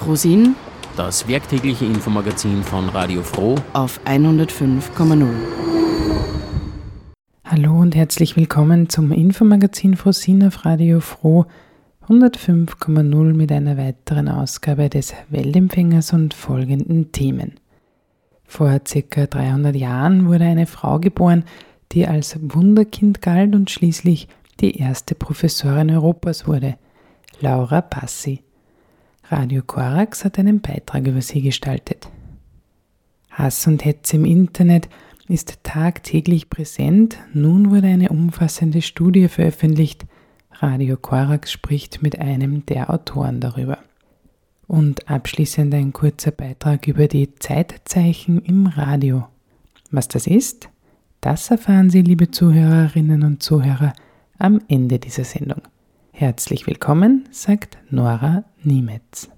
Frosin, das werktägliche Infomagazin von Radio Froh auf 105,0. Hallo und herzlich willkommen zum Infomagazin Frosin auf Radio Froh 105,0 mit einer weiteren Ausgabe des Weltempfängers und folgenden Themen. Vor ca. 300 Jahren wurde eine Frau geboren, die als Wunderkind galt und schließlich die erste Professorin Europas wurde, Laura Passi. Radio Korax hat einen Beitrag über sie gestaltet. Hass und Hetze im Internet ist tagtäglich präsent. Nun wurde eine umfassende Studie veröffentlicht. Radio Korax spricht mit einem der Autoren darüber. Und abschließend ein kurzer Beitrag über die Zeitzeichen im Radio. Was das ist, das erfahren Sie, liebe Zuhörerinnen und Zuhörer, am Ende dieser Sendung. Herzlich willkommen, sagt Nora Niemetz.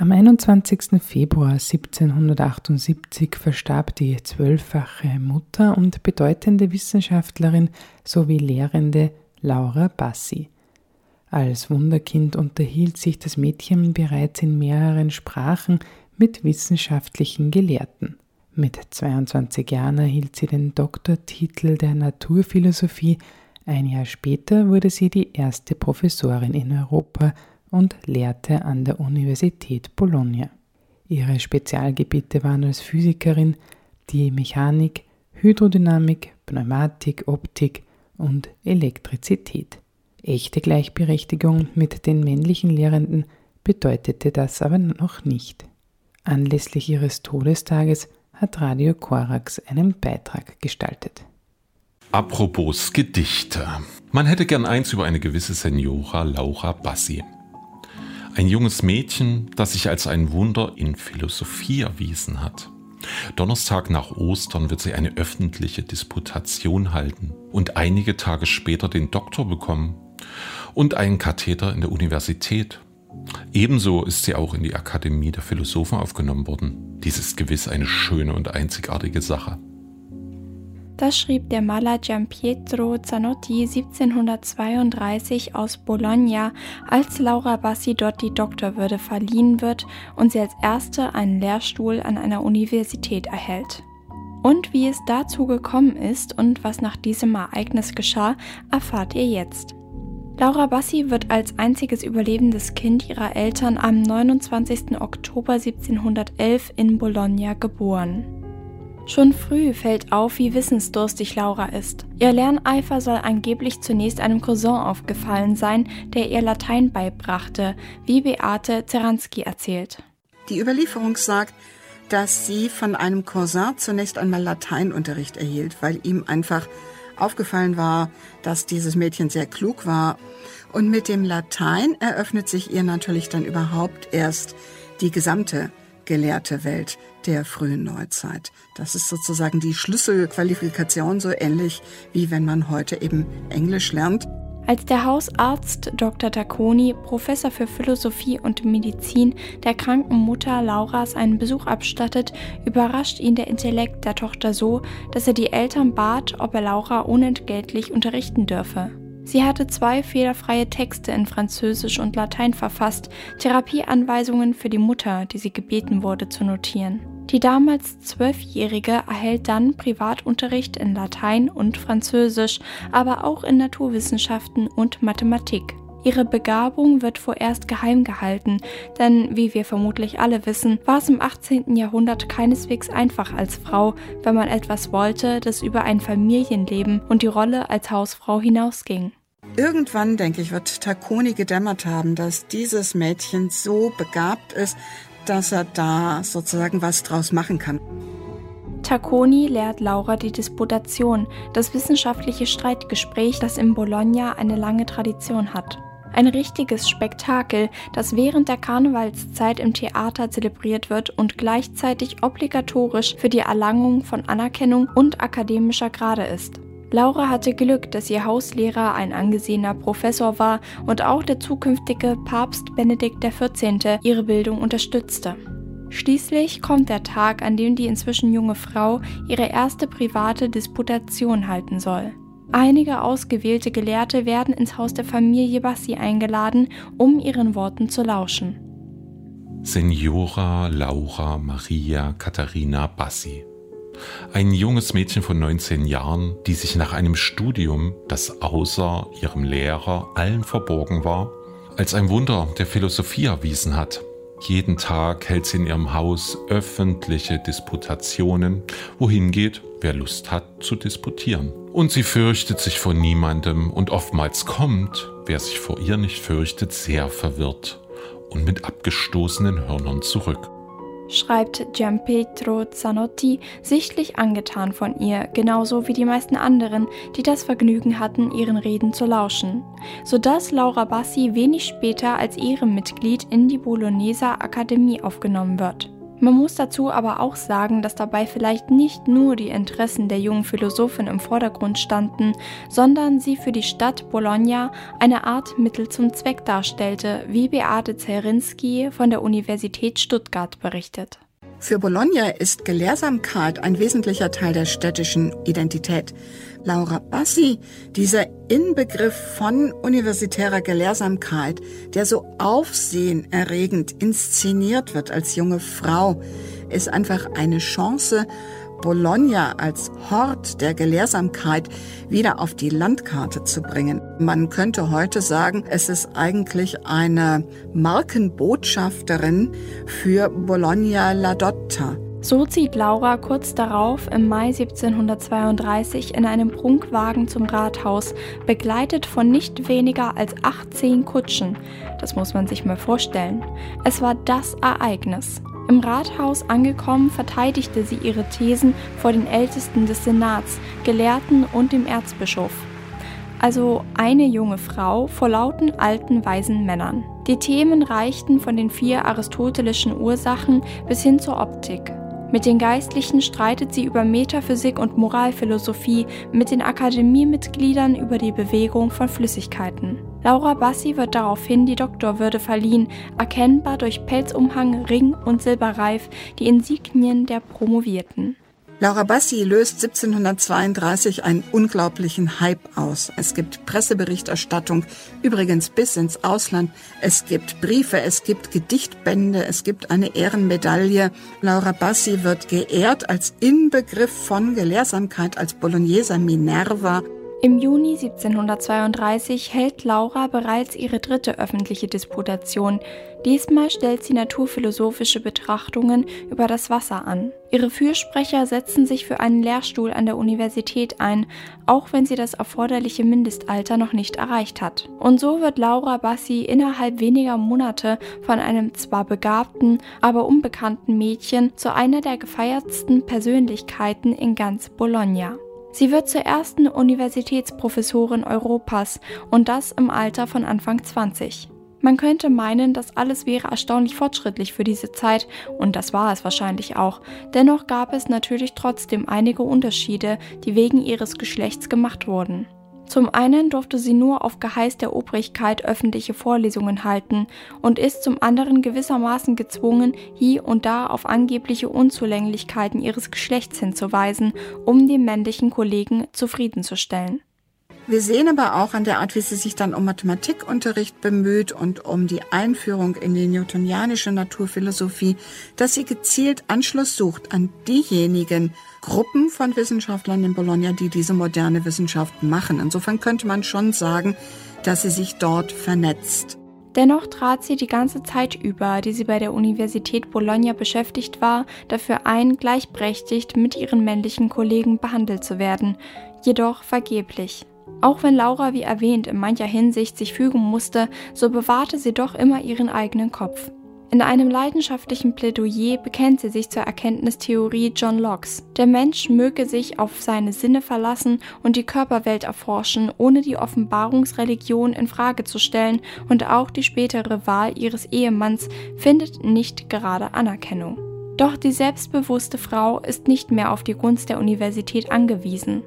Am 21. Februar 1778 verstarb die zwölffache Mutter und bedeutende Wissenschaftlerin sowie Lehrende Laura Bassi. Als Wunderkind unterhielt sich das Mädchen bereits in mehreren Sprachen mit wissenschaftlichen Gelehrten. Mit 22 Jahren erhielt sie den Doktortitel der Naturphilosophie. Ein Jahr später wurde sie die erste Professorin in Europa und lehrte an der Universität Bologna. Ihre Spezialgebiete waren als Physikerin die Mechanik, Hydrodynamik, Pneumatik, Optik und Elektrizität. Echte Gleichberechtigung mit den männlichen Lehrenden bedeutete das aber noch nicht. Anlässlich ihres Todestages hat Radio Korax einen Beitrag gestaltet. Apropos Gedichte. Man hätte gern eins über eine gewisse Senora Laura Bassi. Ein junges Mädchen, das sich als ein Wunder in Philosophie erwiesen hat. Donnerstag nach Ostern wird sie eine öffentliche Disputation halten und einige Tage später den Doktor bekommen und einen Katheter in der Universität. Ebenso ist sie auch in die Akademie der Philosophen aufgenommen worden. Dies ist gewiss eine schöne und einzigartige Sache. Das schrieb der Maler Giampietro Zanotti 1732 aus Bologna, als Laura Bassi dort die Doktorwürde verliehen wird und sie als erste einen Lehrstuhl an einer Universität erhält. Und wie es dazu gekommen ist und was nach diesem Ereignis geschah, erfahrt ihr jetzt. Laura Bassi wird als einziges überlebendes Kind ihrer Eltern am 29. Oktober 1711 in Bologna geboren. Schon früh fällt auf, wie wissensdurstig Laura ist. Ihr Lerneifer soll angeblich zunächst einem Cousin aufgefallen sein, der ihr Latein beibrachte, wie Beate Zeranski erzählt. Die Überlieferung sagt, dass sie von einem Cousin zunächst einmal Lateinunterricht erhielt, weil ihm einfach aufgefallen war, dass dieses Mädchen sehr klug war. Und mit dem Latein eröffnet sich ihr natürlich dann überhaupt erst die gesamte gelehrte Welt der frühen Neuzeit. Das ist sozusagen die Schlüsselqualifikation, so ähnlich wie wenn man heute eben Englisch lernt. Als der Hausarzt Dr. Tacconi, Professor für Philosophie und Medizin, der kranken Mutter Lauras einen Besuch abstattet, überrascht ihn der Intellekt der Tochter so, dass er die Eltern bat, ob er Laura unentgeltlich unterrichten dürfe. Sie hatte zwei fehlerfreie Texte in Französisch und Latein verfasst, Therapieanweisungen für die Mutter, die sie gebeten wurde zu notieren. Die damals Zwölfjährige erhält dann Privatunterricht in Latein und Französisch, aber auch in Naturwissenschaften und Mathematik. Ihre Begabung wird vorerst geheim gehalten, denn wie wir vermutlich alle wissen, war es im 18. Jahrhundert keineswegs einfach als Frau, wenn man etwas wollte, das über ein Familienleben und die Rolle als Hausfrau hinausging. Irgendwann, denke ich, wird Tacconi gedämmert haben, dass dieses Mädchen so begabt ist, dass er da sozusagen was draus machen kann. Tacconi lehrt Laura die Disputation, das wissenschaftliche Streitgespräch, das in Bologna eine lange Tradition hat. Ein richtiges Spektakel, das während der Karnevalszeit im Theater zelebriert wird und gleichzeitig obligatorisch für die Erlangung von Anerkennung und akademischer Grade ist. Laura hatte Glück, dass ihr Hauslehrer ein angesehener Professor war und auch der zukünftige Papst Benedikt XIV. ihre Bildung unterstützte. Schließlich kommt der Tag, an dem die inzwischen junge Frau ihre erste private Disputation halten soll. Einige ausgewählte Gelehrte werden ins Haus der Familie Bassi eingeladen, um ihren Worten zu lauschen. Signora Laura Maria Katharina Bassi ein junges Mädchen von 19 Jahren, die sich nach einem Studium, das außer ihrem Lehrer allen verborgen war, als ein Wunder der Philosophie erwiesen hat. Jeden Tag hält sie in ihrem Haus öffentliche Disputationen, wohin geht, wer Lust hat zu disputieren. Und sie fürchtet sich vor niemandem und oftmals kommt, wer sich vor ihr nicht fürchtet, sehr verwirrt und mit abgestoßenen Hörnern zurück schreibt Gianpietro Zanotti, sichtlich angetan von ihr, genauso wie die meisten anderen, die das Vergnügen hatten, ihren Reden zu lauschen, sodass Laura Bassi wenig später als Ehrenmitglied in die Bologneser Akademie aufgenommen wird. Man muss dazu aber auch sagen, dass dabei vielleicht nicht nur die Interessen der jungen Philosophin im Vordergrund standen, sondern sie für die Stadt Bologna eine Art Mittel zum Zweck darstellte, wie Beate Zerinski von der Universität Stuttgart berichtet. Für Bologna ist Gelehrsamkeit ein wesentlicher Teil der städtischen Identität. Laura Bassi, dieser Inbegriff von universitärer Gelehrsamkeit, der so aufsehenerregend inszeniert wird als junge Frau, ist einfach eine Chance, Bologna als Hort der Gelehrsamkeit wieder auf die Landkarte zu bringen. Man könnte heute sagen, es ist eigentlich eine Markenbotschafterin für Bologna La Dotta. So zieht Laura kurz darauf im Mai 1732 in einem Prunkwagen zum Rathaus, begleitet von nicht weniger als 18 Kutschen. Das muss man sich mal vorstellen. Es war das Ereignis. Im Rathaus angekommen, verteidigte sie ihre Thesen vor den Ältesten des Senats, Gelehrten und dem Erzbischof. Also eine junge Frau vor lauten alten weisen Männern. Die Themen reichten von den vier aristotelischen Ursachen bis hin zur Optik. Mit den Geistlichen streitet sie über Metaphysik und Moralphilosophie, mit den Akademiemitgliedern über die Bewegung von Flüssigkeiten. Laura Bassi wird daraufhin die Doktorwürde verliehen, erkennbar durch Pelzumhang, Ring und Silberreif, die Insignien der Promovierten. Laura Bassi löst 1732 einen unglaublichen Hype aus. Es gibt Presseberichterstattung, übrigens bis ins Ausland. Es gibt Briefe, es gibt Gedichtbände, es gibt eine Ehrenmedaille. Laura Bassi wird geehrt als Inbegriff von Gelehrsamkeit, als Bologneser Minerva. Im Juni 1732 hält Laura bereits ihre dritte öffentliche Disputation. Diesmal stellt sie naturphilosophische Betrachtungen über das Wasser an. Ihre Fürsprecher setzen sich für einen Lehrstuhl an der Universität ein, auch wenn sie das erforderliche Mindestalter noch nicht erreicht hat. Und so wird Laura Bassi innerhalb weniger Monate von einem zwar begabten, aber unbekannten Mädchen zu einer der gefeiertsten Persönlichkeiten in ganz Bologna. Sie wird zur ersten Universitätsprofessorin Europas und das im Alter von Anfang 20. Man könnte meinen, das alles wäre erstaunlich fortschrittlich für diese Zeit, und das war es wahrscheinlich auch. Dennoch gab es natürlich trotzdem einige Unterschiede, die wegen ihres Geschlechts gemacht wurden. Zum einen durfte sie nur auf Geheiß der Obrigkeit öffentliche Vorlesungen halten und ist zum anderen gewissermaßen gezwungen, hier und da auf angebliche Unzulänglichkeiten ihres Geschlechts hinzuweisen, um die männlichen Kollegen zufriedenzustellen. Wir sehen aber auch an der Art, wie sie sich dann um Mathematikunterricht bemüht und um die Einführung in die newtonianische Naturphilosophie, dass sie gezielt Anschluss sucht an diejenigen Gruppen von Wissenschaftlern in Bologna, die diese moderne Wissenschaft machen. Insofern könnte man schon sagen, dass sie sich dort vernetzt. Dennoch trat sie die ganze Zeit über, die sie bei der Universität Bologna beschäftigt war, dafür ein, gleichberechtigt mit ihren männlichen Kollegen behandelt zu werden, jedoch vergeblich. Auch wenn Laura, wie erwähnt, in mancher Hinsicht sich fügen musste, so bewahrte sie doch immer ihren eigenen Kopf. In einem leidenschaftlichen Plädoyer bekennt sie sich zur Erkenntnistheorie John Locke's. Der Mensch möge sich auf seine Sinne verlassen und die Körperwelt erforschen, ohne die Offenbarungsreligion in Frage zu stellen, und auch die spätere Wahl ihres Ehemanns findet nicht gerade Anerkennung. Doch die selbstbewusste Frau ist nicht mehr auf die Gunst der Universität angewiesen.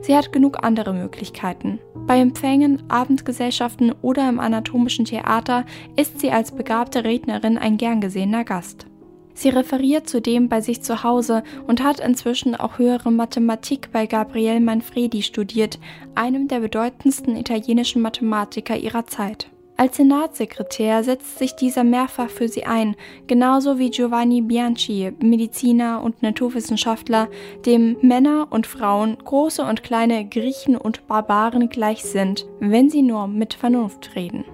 Sie hat genug andere Möglichkeiten. Bei Empfängen, Abendgesellschaften oder im anatomischen Theater ist sie als begabte Rednerin ein gern gesehener Gast. Sie referiert zudem bei sich zu Hause und hat inzwischen auch höhere Mathematik bei Gabriele Manfredi studiert, einem der bedeutendsten italienischen Mathematiker ihrer Zeit. Als Senatssekretär setzt sich dieser mehrfach für sie ein, genauso wie Giovanni Bianchi, Mediziner und Naturwissenschaftler, dem Männer und Frauen, große und kleine Griechen und Barbaren gleich sind, wenn sie nur mit Vernunft reden.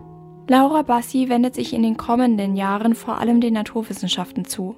Laura Bassi wendet sich in den kommenden Jahren vor allem den Naturwissenschaften zu.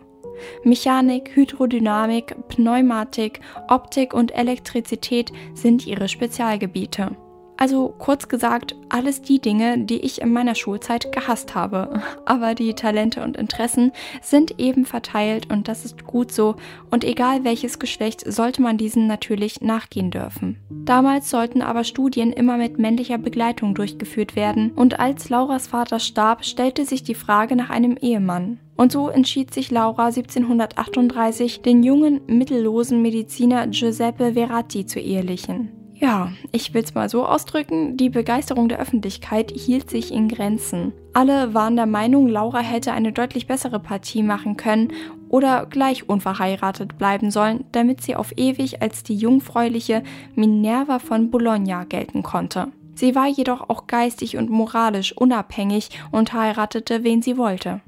Mechanik, Hydrodynamik, Pneumatik, Optik und Elektrizität sind ihre Spezialgebiete. Also kurz gesagt, alles die Dinge, die ich in meiner Schulzeit gehasst habe. Aber die Talente und Interessen sind eben verteilt und das ist gut so. Und egal welches Geschlecht, sollte man diesen natürlich nachgehen dürfen. Damals sollten aber Studien immer mit männlicher Begleitung durchgeführt werden. Und als Lauras Vater starb, stellte sich die Frage nach einem Ehemann. Und so entschied sich Laura 1738, den jungen, mittellosen Mediziner Giuseppe Verratti zu ehelichen. Ja, ich will es mal so ausdrücken, die Begeisterung der Öffentlichkeit hielt sich in Grenzen. Alle waren der Meinung, Laura hätte eine deutlich bessere Partie machen können oder gleich unverheiratet bleiben sollen, damit sie auf ewig als die jungfräuliche Minerva von Bologna gelten konnte. Sie war jedoch auch geistig und moralisch unabhängig und heiratete, wen sie wollte.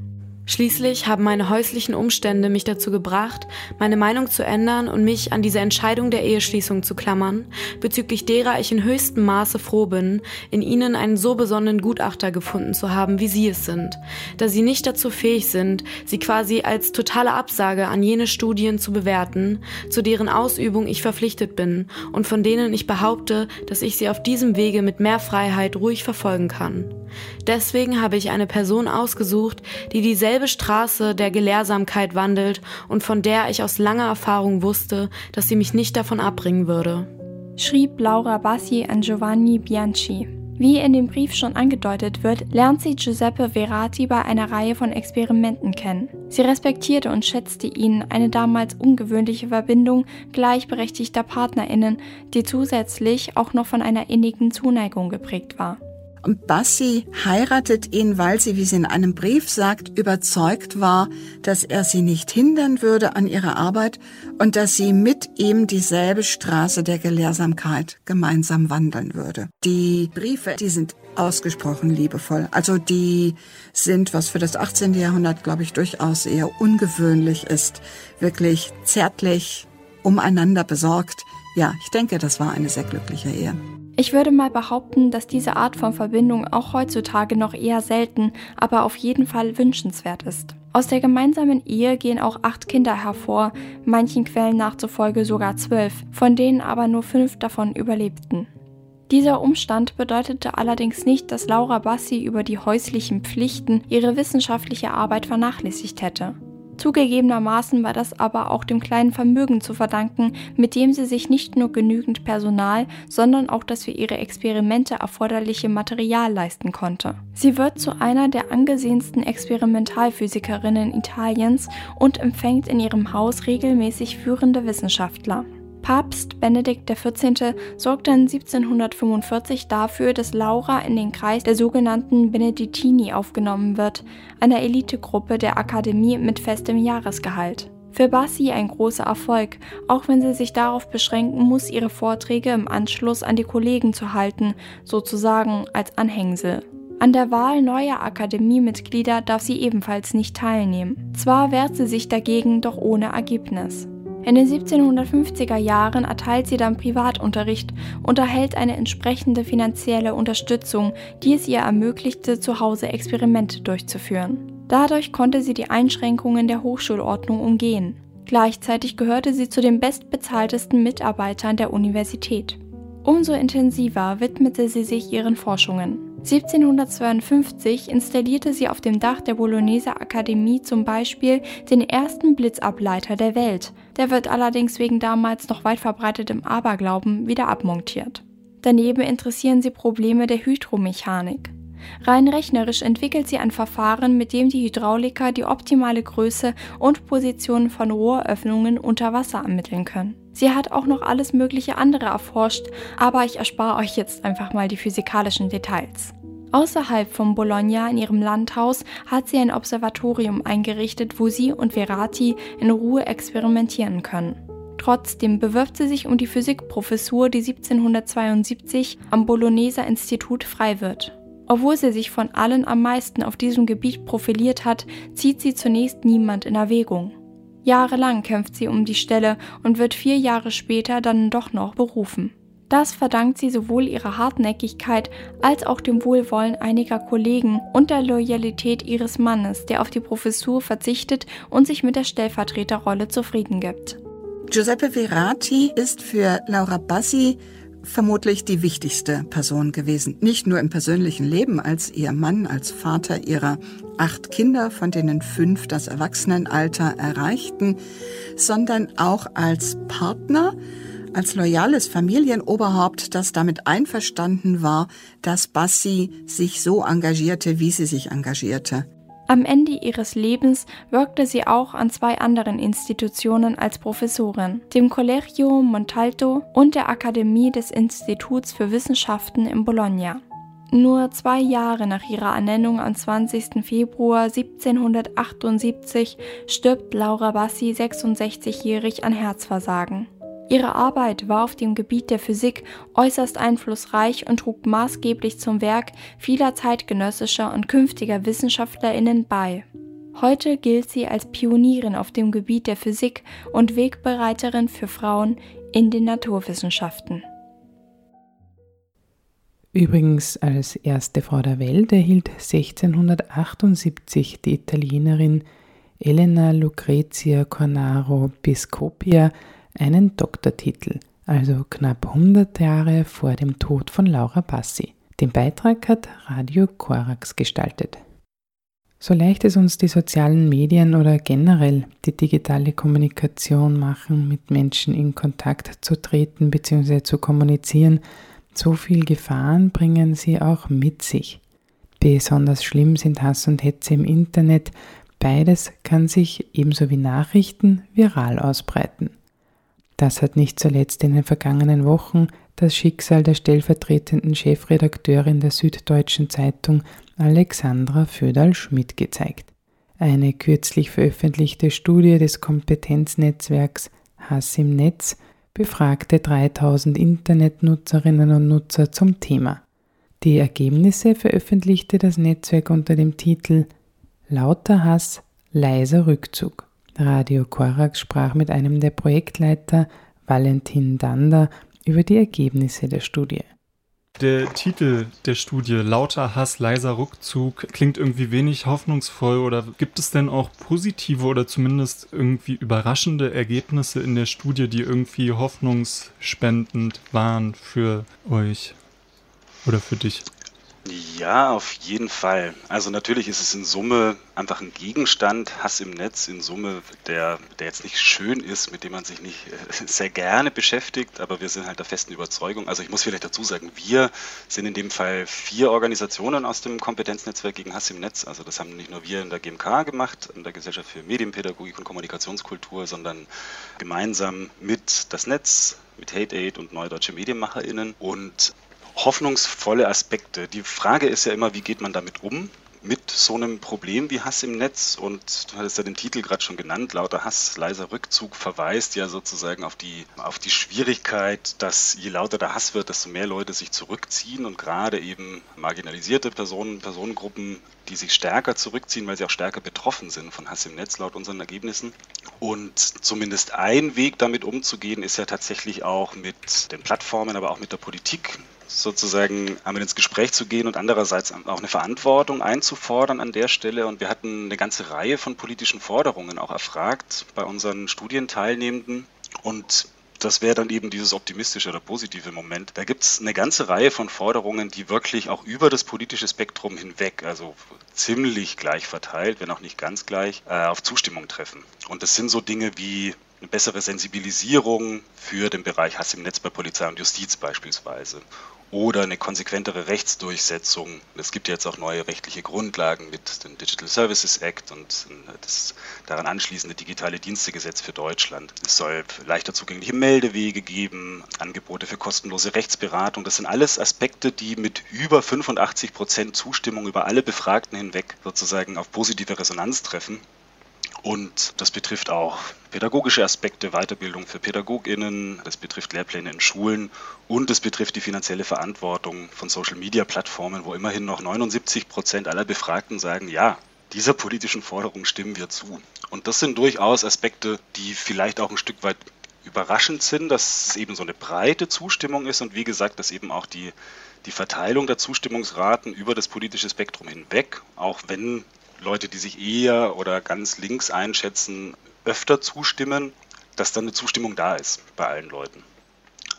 Schließlich haben meine häuslichen Umstände mich dazu gebracht, meine Meinung zu ändern und mich an diese Entscheidung der Eheschließung zu klammern, bezüglich derer ich in höchstem Maße froh bin, in ihnen einen so besonnenen Gutachter gefunden zu haben, wie sie es sind, da sie nicht dazu fähig sind, sie quasi als totale Absage an jene Studien zu bewerten, zu deren Ausübung ich verpflichtet bin und von denen ich behaupte, dass ich sie auf diesem Wege mit mehr Freiheit ruhig verfolgen kann. Deswegen habe ich eine Person ausgesucht, die dieselbe Straße der Gelehrsamkeit wandelt und von der ich aus langer Erfahrung wusste, dass sie mich nicht davon abbringen würde. Schrieb Laura Bassi an Giovanni Bianchi. Wie in dem Brief schon angedeutet wird, lernt sie Giuseppe Verati bei einer Reihe von Experimenten kennen. Sie respektierte und schätzte ihn, eine damals ungewöhnliche Verbindung gleichberechtigter Partnerinnen, die zusätzlich auch noch von einer innigen Zuneigung geprägt war. Und Bassi heiratet ihn, weil sie, wie sie in einem Brief sagt, überzeugt war, dass er sie nicht hindern würde an ihrer Arbeit und dass sie mit ihm dieselbe Straße der Gelehrsamkeit gemeinsam wandeln würde. Die Briefe, die sind ausgesprochen liebevoll. Also die sind, was für das 18. Jahrhundert, glaube ich, durchaus eher ungewöhnlich ist, wirklich zärtlich umeinander besorgt. Ja, ich denke, das war eine sehr glückliche Ehe. Ich würde mal behaupten, dass diese Art von Verbindung auch heutzutage noch eher selten, aber auf jeden Fall wünschenswert ist. Aus der gemeinsamen Ehe gehen auch acht Kinder hervor, manchen Quellen nachzufolge sogar zwölf, von denen aber nur fünf davon überlebten. Dieser Umstand bedeutete allerdings nicht, dass Laura Bassi über die häuslichen Pflichten ihre wissenschaftliche Arbeit vernachlässigt hätte. Zugegebenermaßen war das aber auch dem kleinen Vermögen zu verdanken, mit dem sie sich nicht nur genügend Personal, sondern auch das für ihre Experimente erforderliche Material leisten konnte. Sie wird zu einer der angesehensten Experimentalphysikerinnen Italiens und empfängt in ihrem Haus regelmäßig führende Wissenschaftler. Papst Benedikt XIV. sorgte 1745 dafür, dass Laura in den Kreis der sogenannten Benedittini aufgenommen wird, einer Elitegruppe der Akademie mit festem Jahresgehalt. Für Bassi ein großer Erfolg, auch wenn sie sich darauf beschränken muss, ihre Vorträge im Anschluss an die Kollegen zu halten, sozusagen als Anhängsel. An der Wahl neuer Akademiemitglieder darf sie ebenfalls nicht teilnehmen. Zwar wehrt sie sich dagegen, doch ohne Ergebnis. In den 1750er Jahren erteilt sie dann Privatunterricht und erhält eine entsprechende finanzielle Unterstützung, die es ihr ermöglichte, zu Hause Experimente durchzuführen. Dadurch konnte sie die Einschränkungen der Hochschulordnung umgehen. Gleichzeitig gehörte sie zu den bestbezahltesten Mitarbeitern der Universität. Umso intensiver widmete sie sich ihren Forschungen. 1752 installierte sie auf dem Dach der Bologneser Akademie zum Beispiel den ersten Blitzableiter der Welt. Der wird allerdings wegen damals noch weit verbreitetem Aberglauben wieder abmontiert. Daneben interessieren sie Probleme der Hydromechanik. Rein rechnerisch entwickelt sie ein Verfahren, mit dem die Hydrauliker die optimale Größe und Position von Rohröffnungen unter Wasser ermitteln können. Sie hat auch noch alles mögliche andere erforscht, aber ich erspare euch jetzt einfach mal die physikalischen Details. Außerhalb von Bologna in ihrem Landhaus hat sie ein Observatorium eingerichtet, wo sie und Verati in Ruhe experimentieren können. Trotzdem bewirbt sie sich um die Physikprofessur, die 1772 am Bologneser Institut frei wird. Obwohl sie sich von allen am meisten auf diesem Gebiet profiliert hat, zieht sie zunächst niemand in Erwägung. Jahrelang kämpft sie um die Stelle und wird vier Jahre später dann doch noch berufen. Das verdankt sie sowohl ihrer Hartnäckigkeit als auch dem Wohlwollen einiger Kollegen und der Loyalität ihres Mannes, der auf die Professur verzichtet und sich mit der Stellvertreterrolle zufrieden gibt. Giuseppe Verati ist für Laura Bassi vermutlich die wichtigste Person gewesen. Nicht nur im persönlichen Leben als ihr Mann, als Vater ihrer acht Kinder, von denen fünf das Erwachsenenalter erreichten, sondern auch als Partner, als loyales Familienoberhaupt, das damit einverstanden war, dass Bassi sich so engagierte, wie sie sich engagierte. Am Ende ihres Lebens wirkte sie auch an zwei anderen Institutionen als Professorin, dem Collegio Montalto und der Akademie des Instituts für Wissenschaften in Bologna. Nur zwei Jahre nach ihrer Ernennung am 20. Februar 1778 stirbt Laura Bassi 66-jährig an Herzversagen. Ihre Arbeit war auf dem Gebiet der Physik äußerst einflussreich und trug maßgeblich zum Werk vieler zeitgenössischer und künftiger Wissenschaftlerinnen bei. Heute gilt sie als Pionierin auf dem Gebiet der Physik und Wegbereiterin für Frauen in den Naturwissenschaften. Übrigens als erste Frau der Welt erhielt 1678 die Italienerin Elena Lucrezia Cornaro Piscopia einen Doktortitel, also knapp 100 Jahre vor dem Tod von Laura Bassi. Den Beitrag hat Radio Korax gestaltet. So leicht es uns die sozialen Medien oder generell die digitale Kommunikation machen, mit Menschen in Kontakt zu treten bzw. zu kommunizieren, so viel Gefahren bringen sie auch mit sich. Besonders schlimm sind Hass und Hetze im Internet. Beides kann sich ebenso wie Nachrichten viral ausbreiten. Das hat nicht zuletzt in den vergangenen Wochen das Schicksal der stellvertretenden Chefredakteurin der Süddeutschen Zeitung Alexandra Föderl-Schmidt gezeigt. Eine kürzlich veröffentlichte Studie des Kompetenznetzwerks Hass im Netz befragte 3000 Internetnutzerinnen und Nutzer zum Thema. Die Ergebnisse veröffentlichte das Netzwerk unter dem Titel Lauter Hass, leiser Rückzug. Radio Korax sprach mit einem der Projektleiter, Valentin Dander, über die Ergebnisse der Studie. Der Titel der Studie, Lauter Hass, leiser Rückzug, klingt irgendwie wenig hoffnungsvoll oder gibt es denn auch positive oder zumindest irgendwie überraschende Ergebnisse in der Studie, die irgendwie hoffnungsspendend waren für euch oder für dich? Ja, auf jeden Fall. Also natürlich ist es in Summe einfach ein Gegenstand, Hass im Netz in Summe, der, der jetzt nicht schön ist, mit dem man sich nicht äh, sehr gerne beschäftigt, aber wir sind halt der festen Überzeugung. Also ich muss vielleicht dazu sagen, wir sind in dem Fall vier Organisationen aus dem Kompetenznetzwerk gegen Hass im Netz. Also das haben nicht nur wir in der GMK gemacht, in der Gesellschaft für Medienpädagogik und Kommunikationskultur, sondern gemeinsam mit das Netz, mit Hate Aid und Neue Deutsche MedienmacherInnen. Und hoffnungsvolle Aspekte. Die Frage ist ja immer, wie geht man damit um? mit so einem Problem wie Hass im Netz und du hattest ja den Titel gerade schon genannt, lauter Hass, leiser Rückzug verweist ja sozusagen auf die, auf die Schwierigkeit, dass je lauter der Hass wird, desto mehr Leute sich zurückziehen und gerade eben marginalisierte Personen, Personengruppen, die sich stärker zurückziehen, weil sie auch stärker betroffen sind von Hass im Netz laut unseren Ergebnissen. Und zumindest ein Weg damit umzugehen, ist ja tatsächlich auch mit den Plattformen, aber auch mit der Politik sozusagen einmal ins Gespräch zu gehen und andererseits auch eine Verantwortung einzufordern an der Stelle. Und wir hatten eine ganze Reihe von politischen Forderungen auch erfragt bei unseren Studienteilnehmenden. Und das wäre dann eben dieses optimistische oder positive Moment. Da gibt es eine ganze Reihe von Forderungen, die wirklich auch über das politische Spektrum hinweg, also ziemlich gleich verteilt, wenn auch nicht ganz gleich, äh, auf Zustimmung treffen. Und das sind so Dinge wie eine bessere Sensibilisierung für den Bereich Hass im Netz bei Polizei und Justiz beispielsweise oder eine konsequentere Rechtsdurchsetzung. Es gibt jetzt auch neue rechtliche Grundlagen mit dem Digital Services Act und das daran anschließende digitale Dienstegesetz für Deutschland. Es soll leichter zugängliche Meldewege geben, Angebote für kostenlose Rechtsberatung. Das sind alles Aspekte, die mit über 85 Prozent Zustimmung über alle Befragten hinweg sozusagen auf positive Resonanz treffen. Und das betrifft auch pädagogische Aspekte, Weiterbildung für PädagogInnen, das betrifft Lehrpläne in Schulen und es betrifft die finanzielle Verantwortung von Social-Media-Plattformen, wo immerhin noch 79 Prozent aller Befragten sagen, ja, dieser politischen Forderung stimmen wir zu. Und das sind durchaus Aspekte, die vielleicht auch ein Stück weit überraschend sind, dass es eben so eine breite Zustimmung ist und wie gesagt, dass eben auch die, die Verteilung der Zustimmungsraten über das politische Spektrum hinweg, auch wenn Leute, die sich eher oder ganz links einschätzen, öfter zustimmen, dass dann eine Zustimmung da ist bei allen Leuten.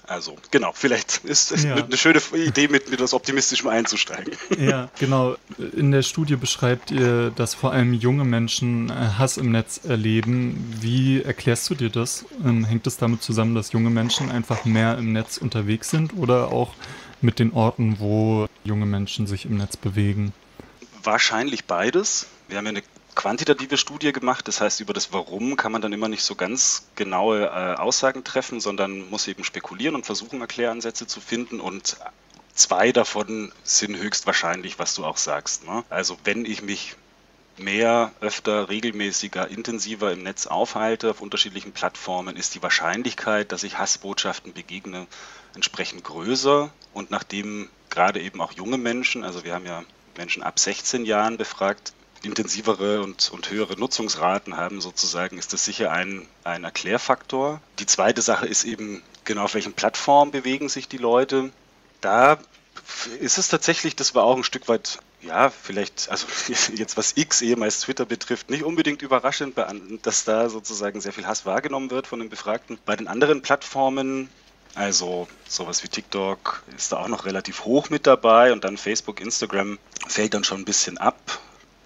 Also, genau, vielleicht ist es ja. eine schöne Idee, mit, mit etwas Optimistischem einzusteigen. Ja, genau. In der Studie beschreibt ihr, dass vor allem junge Menschen äh, Hass im Netz erleben. Wie erklärst du dir das? Ähm, hängt es damit zusammen, dass junge Menschen einfach mehr im Netz unterwegs sind oder auch mit den Orten, wo junge Menschen sich im Netz bewegen? Wahrscheinlich beides. Wir haben ja eine quantitative Studie gemacht, das heißt, über das Warum kann man dann immer nicht so ganz genaue äh, Aussagen treffen, sondern muss eben spekulieren und versuchen, Erkläransätze zu finden. Und zwei davon sind höchstwahrscheinlich, was du auch sagst. Ne? Also wenn ich mich mehr, öfter, regelmäßiger, intensiver im Netz aufhalte auf unterschiedlichen Plattformen, ist die Wahrscheinlichkeit, dass ich Hassbotschaften begegne, entsprechend größer. Und nachdem gerade eben auch junge Menschen, also wir haben ja Menschen ab 16 Jahren befragt, intensivere und, und höhere Nutzungsraten haben, sozusagen, ist das sicher ein, ein Erklärfaktor. Die zweite Sache ist eben, genau auf welchen Plattformen bewegen sich die Leute. Da ist es tatsächlich, das war auch ein Stück weit, ja, vielleicht, also jetzt was X, ehemals Twitter betrifft, nicht unbedingt überraschend, dass da sozusagen sehr viel Hass wahrgenommen wird von den Befragten. Bei den anderen Plattformen also sowas wie TikTok ist da auch noch relativ hoch mit dabei und dann Facebook, Instagram fällt dann schon ein bisschen ab.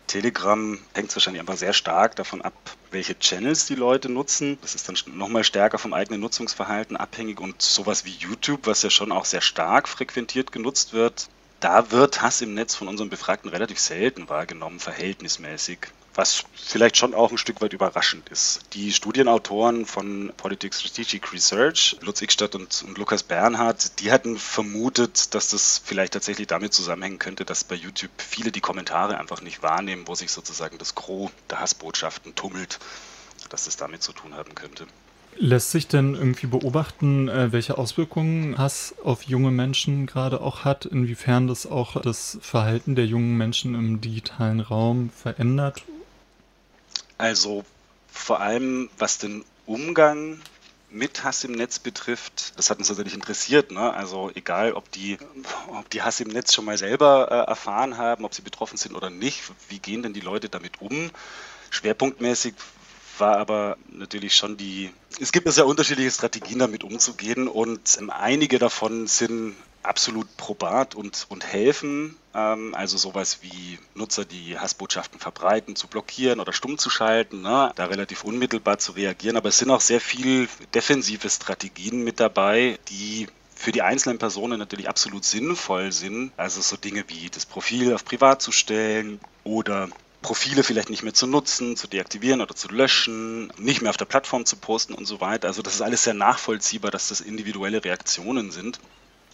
Telegram hängt wahrscheinlich einfach sehr stark davon ab, welche Channels die Leute nutzen. Das ist dann nochmal stärker vom eigenen Nutzungsverhalten abhängig und sowas wie YouTube, was ja schon auch sehr stark frequentiert genutzt wird, da wird Hass im Netz von unseren Befragten relativ selten wahrgenommen, verhältnismäßig was vielleicht schon auch ein Stück weit überraschend ist. Die Studienautoren von Politics Strategic Research, Lutz Ickstadt und, und Lukas Bernhard, die hatten vermutet, dass das vielleicht tatsächlich damit zusammenhängen könnte, dass bei YouTube viele die Kommentare einfach nicht wahrnehmen, wo sich sozusagen das Gros der Hassbotschaften tummelt, dass das damit zu tun haben könnte. Lässt sich denn irgendwie beobachten, äh, welche Auswirkungen Hass auf junge Menschen gerade auch hat, inwiefern das auch das Verhalten der jungen Menschen im digitalen Raum verändert also vor allem was den Umgang mit Hass im Netz betrifft, das hat uns natürlich interessiert. Ne? Also egal, ob die, ob die Hass im Netz schon mal selber äh, erfahren haben, ob sie betroffen sind oder nicht, wie gehen denn die Leute damit um? Schwerpunktmäßig war aber natürlich schon die, es gibt ja sehr unterschiedliche Strategien damit umzugehen und ähm, einige davon sind absolut probat und, und helfen. Ähm, also sowas wie Nutzer, die Hassbotschaften verbreiten, zu blockieren oder stumm zu schalten, ne? da relativ unmittelbar zu reagieren. Aber es sind auch sehr viel defensive Strategien mit dabei, die für die einzelnen Personen natürlich absolut sinnvoll sind. Also so Dinge wie das Profil auf privat zu stellen oder Profile vielleicht nicht mehr zu nutzen, zu deaktivieren oder zu löschen, nicht mehr auf der Plattform zu posten und so weiter. Also das ist alles sehr nachvollziehbar, dass das individuelle Reaktionen sind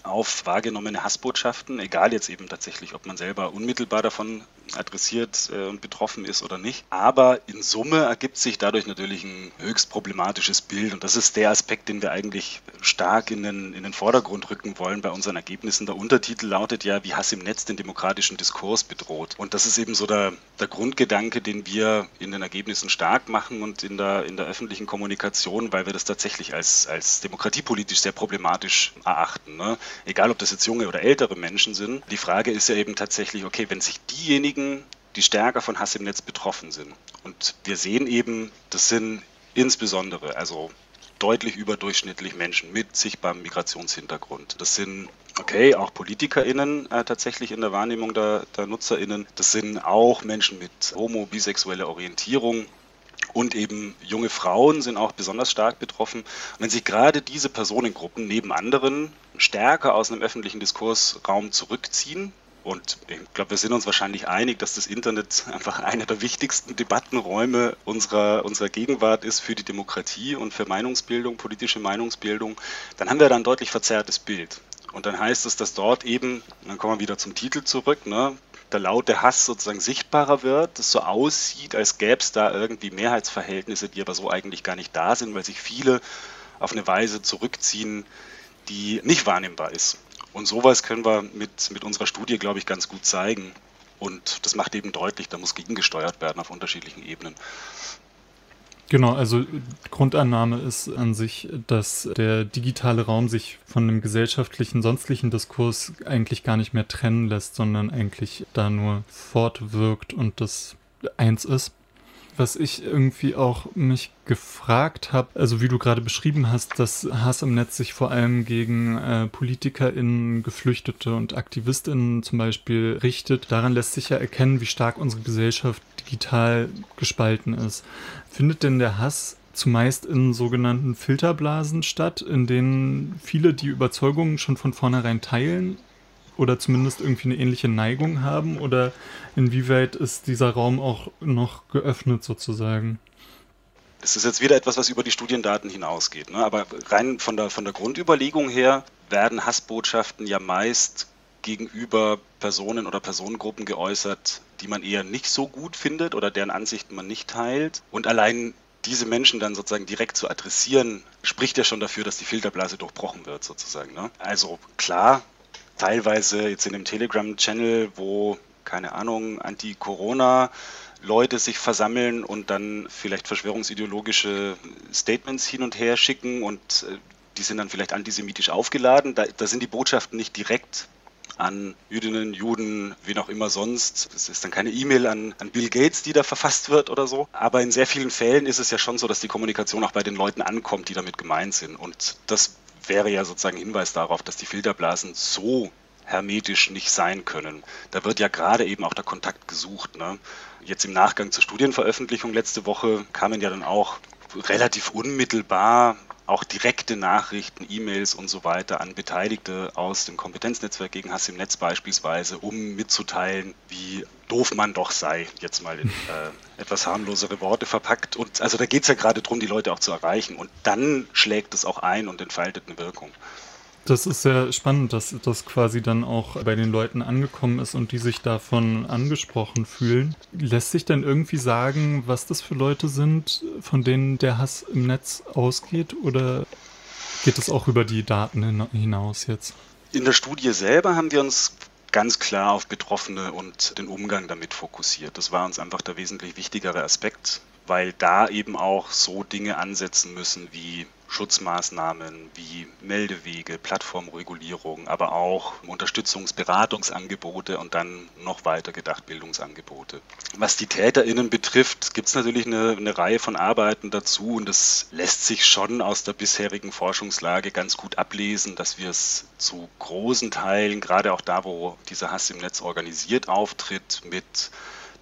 auf wahrgenommene Hassbotschaften, egal jetzt eben tatsächlich, ob man selber unmittelbar davon adressiert äh, und betroffen ist oder nicht. Aber in Summe ergibt sich dadurch natürlich ein höchst problematisches Bild und das ist der Aspekt, den wir eigentlich stark in den, in den Vordergrund rücken wollen bei unseren Ergebnissen. Der Untertitel lautet ja, wie Hass im Netz den demokratischen Diskurs bedroht. Und das ist eben so der, der Grundgedanke, den wir in den Ergebnissen stark machen und in der, in der öffentlichen Kommunikation, weil wir das tatsächlich als, als demokratiepolitisch sehr problematisch erachten. Ne? egal ob das jetzt junge oder ältere Menschen sind. Die Frage ist ja eben tatsächlich, okay, wenn sich diejenigen, die stärker von Hass im Netz betroffen sind, und wir sehen eben, das sind insbesondere, also deutlich überdurchschnittlich Menschen mit sichtbarem Migrationshintergrund. Das sind okay, auch PolitikerInnen äh, tatsächlich in der Wahrnehmung der, der NutzerInnen. Das sind auch Menschen mit homo-, bisexueller Orientierung. Und eben junge Frauen sind auch besonders stark betroffen. Wenn sich gerade diese Personengruppen neben anderen stärker aus einem öffentlichen Diskursraum zurückziehen, und ich glaube, wir sind uns wahrscheinlich einig, dass das Internet einfach einer der wichtigsten Debattenräume unserer, unserer Gegenwart ist für die Demokratie und für Meinungsbildung, politische Meinungsbildung. Dann haben wir da ein deutlich verzerrtes Bild. Und dann heißt es, dass dort eben, dann kommen wir wieder zum Titel zurück, ne, der laute Hass sozusagen sichtbarer wird, es so aussieht, als gäbe es da irgendwie Mehrheitsverhältnisse, die aber so eigentlich gar nicht da sind, weil sich viele auf eine Weise zurückziehen, die nicht wahrnehmbar ist. Und sowas können wir mit, mit unserer Studie, glaube ich, ganz gut zeigen. Und das macht eben deutlich, da muss gegengesteuert werden auf unterschiedlichen Ebenen. Genau, also Grundannahme ist an sich, dass der digitale Raum sich von dem gesellschaftlichen, sonstlichen Diskurs eigentlich gar nicht mehr trennen lässt, sondern eigentlich da nur fortwirkt und das eins ist was ich irgendwie auch mich gefragt habe, also wie du gerade beschrieben hast, dass Hass im Netz sich vor allem gegen äh, PolitikerInnen, Geflüchtete und AktivistInnen zum Beispiel richtet. Daran lässt sich ja erkennen, wie stark unsere Gesellschaft digital gespalten ist. Findet denn der Hass zumeist in sogenannten Filterblasen statt, in denen viele die Überzeugungen schon von vornherein teilen oder zumindest irgendwie eine ähnliche Neigung haben? Oder inwieweit ist dieser Raum auch noch geöffnet sozusagen? Es ist jetzt wieder etwas, was über die Studiendaten hinausgeht. Ne? Aber rein von der, von der Grundüberlegung her werden Hassbotschaften ja meist gegenüber Personen oder Personengruppen geäußert, die man eher nicht so gut findet oder deren Ansichten man nicht teilt. Und allein diese Menschen dann sozusagen direkt zu adressieren, spricht ja schon dafür, dass die Filterblase durchbrochen wird, sozusagen. Ne? Also klar, teilweise jetzt in dem Telegram-Channel, wo, keine Ahnung, Anti-Corona Leute sich versammeln und dann vielleicht verschwörungsideologische Statements hin und her schicken und äh, die sind dann vielleicht antisemitisch aufgeladen. Da, da sind die Botschaften nicht direkt an Jüdinnen, Juden, wen auch immer sonst. Es ist dann keine E-Mail an, an Bill Gates, die da verfasst wird oder so. Aber in sehr vielen Fällen ist es ja schon so, dass die Kommunikation auch bei den Leuten ankommt, die damit gemeint sind. Und das wäre ja sozusagen Hinweis darauf, dass die Filterblasen so hermetisch nicht sein können. Da wird ja gerade eben auch der Kontakt gesucht. Ne? Jetzt im Nachgang zur Studienveröffentlichung letzte Woche kamen ja dann auch relativ unmittelbar auch direkte Nachrichten, E-Mails und so weiter an Beteiligte aus dem Kompetenznetzwerk gegen Hass im Netz beispielsweise, um mitzuteilen, wie doof man doch sei, jetzt mal in äh, etwas harmlosere Worte verpackt. Und also da geht es ja gerade darum, die Leute auch zu erreichen. Und dann schlägt es auch ein und entfaltet eine Wirkung. Das ist sehr spannend, dass das quasi dann auch bei den Leuten angekommen ist und die sich davon angesprochen fühlen. Lässt sich denn irgendwie sagen, was das für Leute sind, von denen der Hass im Netz ausgeht? Oder geht es auch über die Daten hinaus jetzt? In der Studie selber haben wir uns ganz klar auf Betroffene und den Umgang damit fokussiert. Das war uns einfach der wesentlich wichtigere Aspekt weil da eben auch so Dinge ansetzen müssen wie Schutzmaßnahmen wie Meldewege, Plattformregulierung, aber auch Unterstützungsberatungsangebote und dann noch weiter gedacht Bildungsangebote. Was die TäterInnen betrifft, gibt es natürlich eine, eine Reihe von Arbeiten dazu und es lässt sich schon aus der bisherigen Forschungslage ganz gut ablesen, dass wir es zu großen Teilen, gerade auch da, wo dieser Hass im Netz organisiert auftritt, mit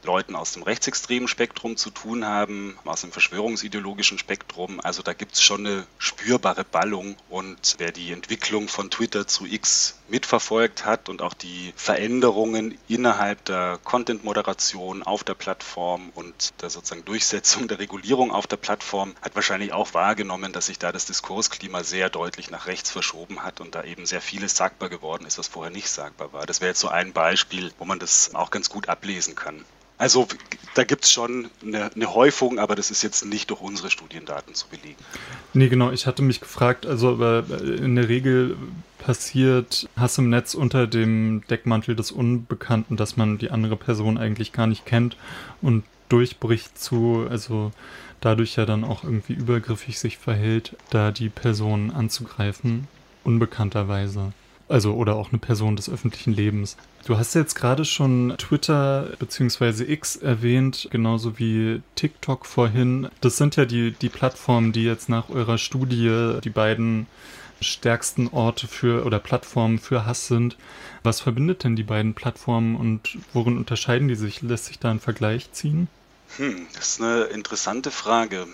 Leuten aus dem rechtsextremen Spektrum zu tun haben, aus dem verschwörungsideologischen Spektrum. Also da gibt es schon eine spürbare Ballung. Und wer die Entwicklung von Twitter zu X mitverfolgt hat und auch die Veränderungen innerhalb der Content-Moderation auf der Plattform und der sozusagen Durchsetzung der Regulierung auf der Plattform, hat wahrscheinlich auch wahrgenommen, dass sich da das Diskursklima sehr deutlich nach rechts verschoben hat und da eben sehr vieles sagbar geworden ist, was vorher nicht sagbar war. Das wäre jetzt so ein Beispiel, wo man das auch ganz gut ablesen kann. Also da gibt es schon eine, eine, Häufung, aber das ist jetzt nicht durch unsere Studiendaten zu belegen. Nee, genau. Ich hatte mich gefragt, also aber in der Regel passiert Hass im Netz unter dem Deckmantel des Unbekannten, dass man die andere Person eigentlich gar nicht kennt und durchbricht zu, also dadurch ja dann auch irgendwie übergriffig sich verhält, da die Person anzugreifen, unbekannterweise. Also oder auch eine Person des öffentlichen Lebens. Du hast jetzt gerade schon Twitter bzw. X erwähnt, genauso wie TikTok vorhin. Das sind ja die, die Plattformen, die jetzt nach eurer Studie die beiden stärksten Orte für oder Plattformen für Hass sind. Was verbindet denn die beiden Plattformen und worin unterscheiden die sich? Lässt sich da ein Vergleich ziehen? Hm, das ist eine interessante Frage.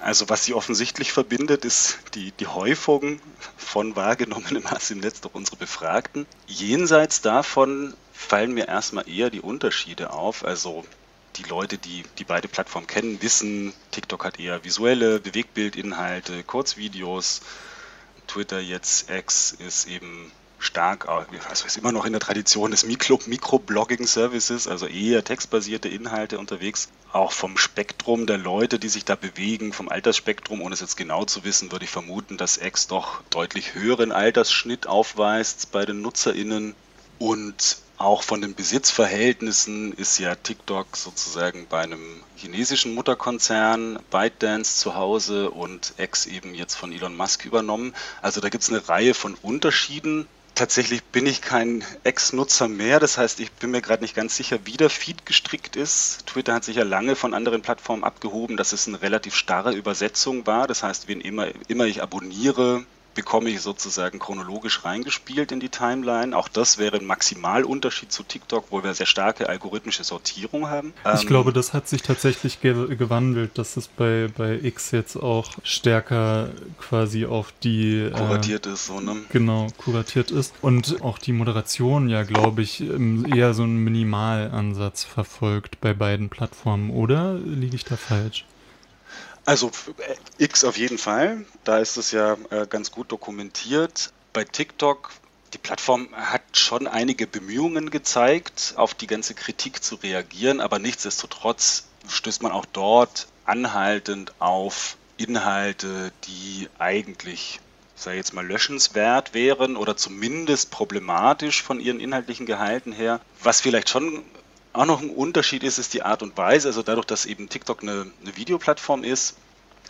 Also was sie offensichtlich verbindet, ist die, die Häufung von wahrgenommenem Hass im Netz durch unsere Befragten. Jenseits davon fallen mir erstmal eher die Unterschiede auf. Also die Leute, die, die beide Plattformen kennen, wissen, TikTok hat eher visuelle Bewegbildinhalte, Kurzvideos. Twitter jetzt X ist eben stark, also ist immer noch in der Tradition des Microblogging-Services, also eher textbasierte Inhalte unterwegs. Auch vom Spektrum der Leute, die sich da bewegen, vom Altersspektrum, ohne es jetzt genau zu wissen, würde ich vermuten, dass X doch deutlich höheren Altersschnitt aufweist bei den NutzerInnen. Und auch von den Besitzverhältnissen ist ja TikTok sozusagen bei einem chinesischen Mutterkonzern ByteDance zu Hause und X eben jetzt von Elon Musk übernommen. Also da gibt es eine Reihe von Unterschieden Tatsächlich bin ich kein Ex-Nutzer mehr. Das heißt, ich bin mir gerade nicht ganz sicher, wie der Feed gestrickt ist. Twitter hat sich ja lange von anderen Plattformen abgehoben, dass es eine relativ starre Übersetzung war. Das heißt, wen immer, immer ich abonniere, bekomme ich sozusagen chronologisch reingespielt in die Timeline. Auch das wäre ein Maximalunterschied zu TikTok, wo wir sehr starke algorithmische Sortierung haben. Ich ähm, glaube, das hat sich tatsächlich ge gewandelt, dass es bei, bei X jetzt auch stärker quasi auf die... Äh, kuratiert äh, ist, so, ne? Genau, kuratiert ist. Und auch die Moderation ja, glaube ich, eher so einen Minimalansatz verfolgt bei beiden Plattformen, oder liege ich da falsch? Also äh, X auf jeden Fall. Da ist es ja äh, ganz gut dokumentiert. Bei TikTok, die Plattform hat schon einige Bemühungen gezeigt, auf die ganze Kritik zu reagieren, aber nichtsdestotrotz stößt man auch dort anhaltend auf Inhalte, die eigentlich ich sage jetzt mal, löschenswert wären oder zumindest problematisch von ihren inhaltlichen Gehalten her. Was vielleicht schon auch noch ein Unterschied ist, ist die Art und Weise. Also dadurch, dass eben TikTok eine, eine Videoplattform ist,